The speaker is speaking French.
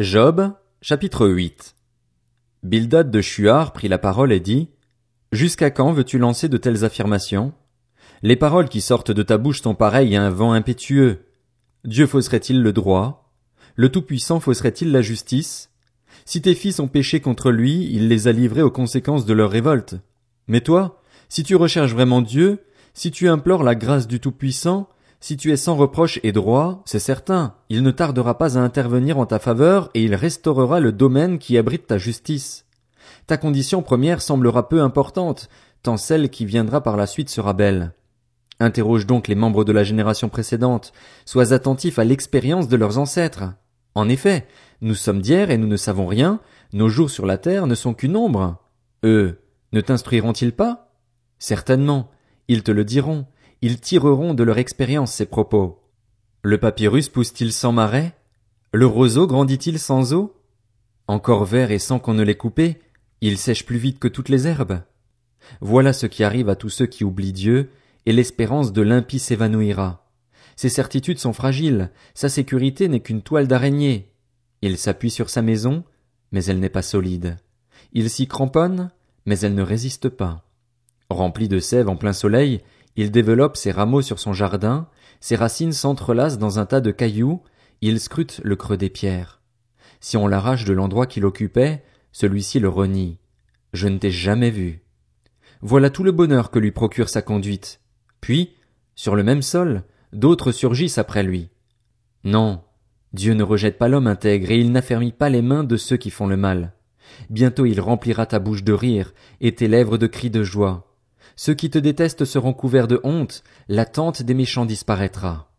Job, chapitre 8 Bildad de Shuar prit la parole et dit, Jusqu'à quand veux-tu lancer de telles affirmations? Les paroles qui sortent de ta bouche sont pareilles à un vent impétueux. Dieu fausserait-il le droit? Le Tout-Puissant fausserait-il la justice? Si tes fils ont péché contre lui, il les a livrés aux conséquences de leur révolte. Mais toi, si tu recherches vraiment Dieu, si tu implores la grâce du Tout-Puissant, si tu es sans reproche et droit, c'est certain, il ne tardera pas à intervenir en ta faveur et il restaurera le domaine qui abrite ta justice. Ta condition première semblera peu importante, tant celle qui viendra par la suite sera belle. Interroge donc les membres de la génération précédente, sois attentif à l'expérience de leurs ancêtres. En effet, nous sommes d'hier et nous ne savons rien, nos jours sur la terre ne sont qu'une ombre. Eux, ne t'instruiront-ils pas? Certainement, ils te le diront, ils tireront de leur expérience ces propos. Le papyrus pousse-t-il sans marais? Le roseau grandit-il sans eau? Encore vert et sans qu'on ne l'ait coupé, il sèche plus vite que toutes les herbes. Voilà ce qui arrive à tous ceux qui oublient Dieu, et l'espérance de l'impie s'évanouira. Ses certitudes sont fragiles, sa sécurité n'est qu'une toile d'araignée. Il s'appuie sur sa maison, mais elle n'est pas solide. Il s'y cramponne, mais elle ne résiste pas. Rempli de sève en plein soleil, il développe ses rameaux sur son jardin, ses racines s'entrelacent dans un tas de cailloux, il scrute le creux des pierres. Si on l'arrache de l'endroit qu'il occupait, celui-ci le renie. Je ne t'ai jamais vu. Voilà tout le bonheur que lui procure sa conduite. Puis, sur le même sol, d'autres surgissent après lui. Non, Dieu ne rejette pas l'homme intègre et il n'affermit pas les mains de ceux qui font le mal. Bientôt il remplira ta bouche de rire et tes lèvres de cris de joie. Ceux qui te détestent seront couverts de honte, la tente des méchants disparaîtra.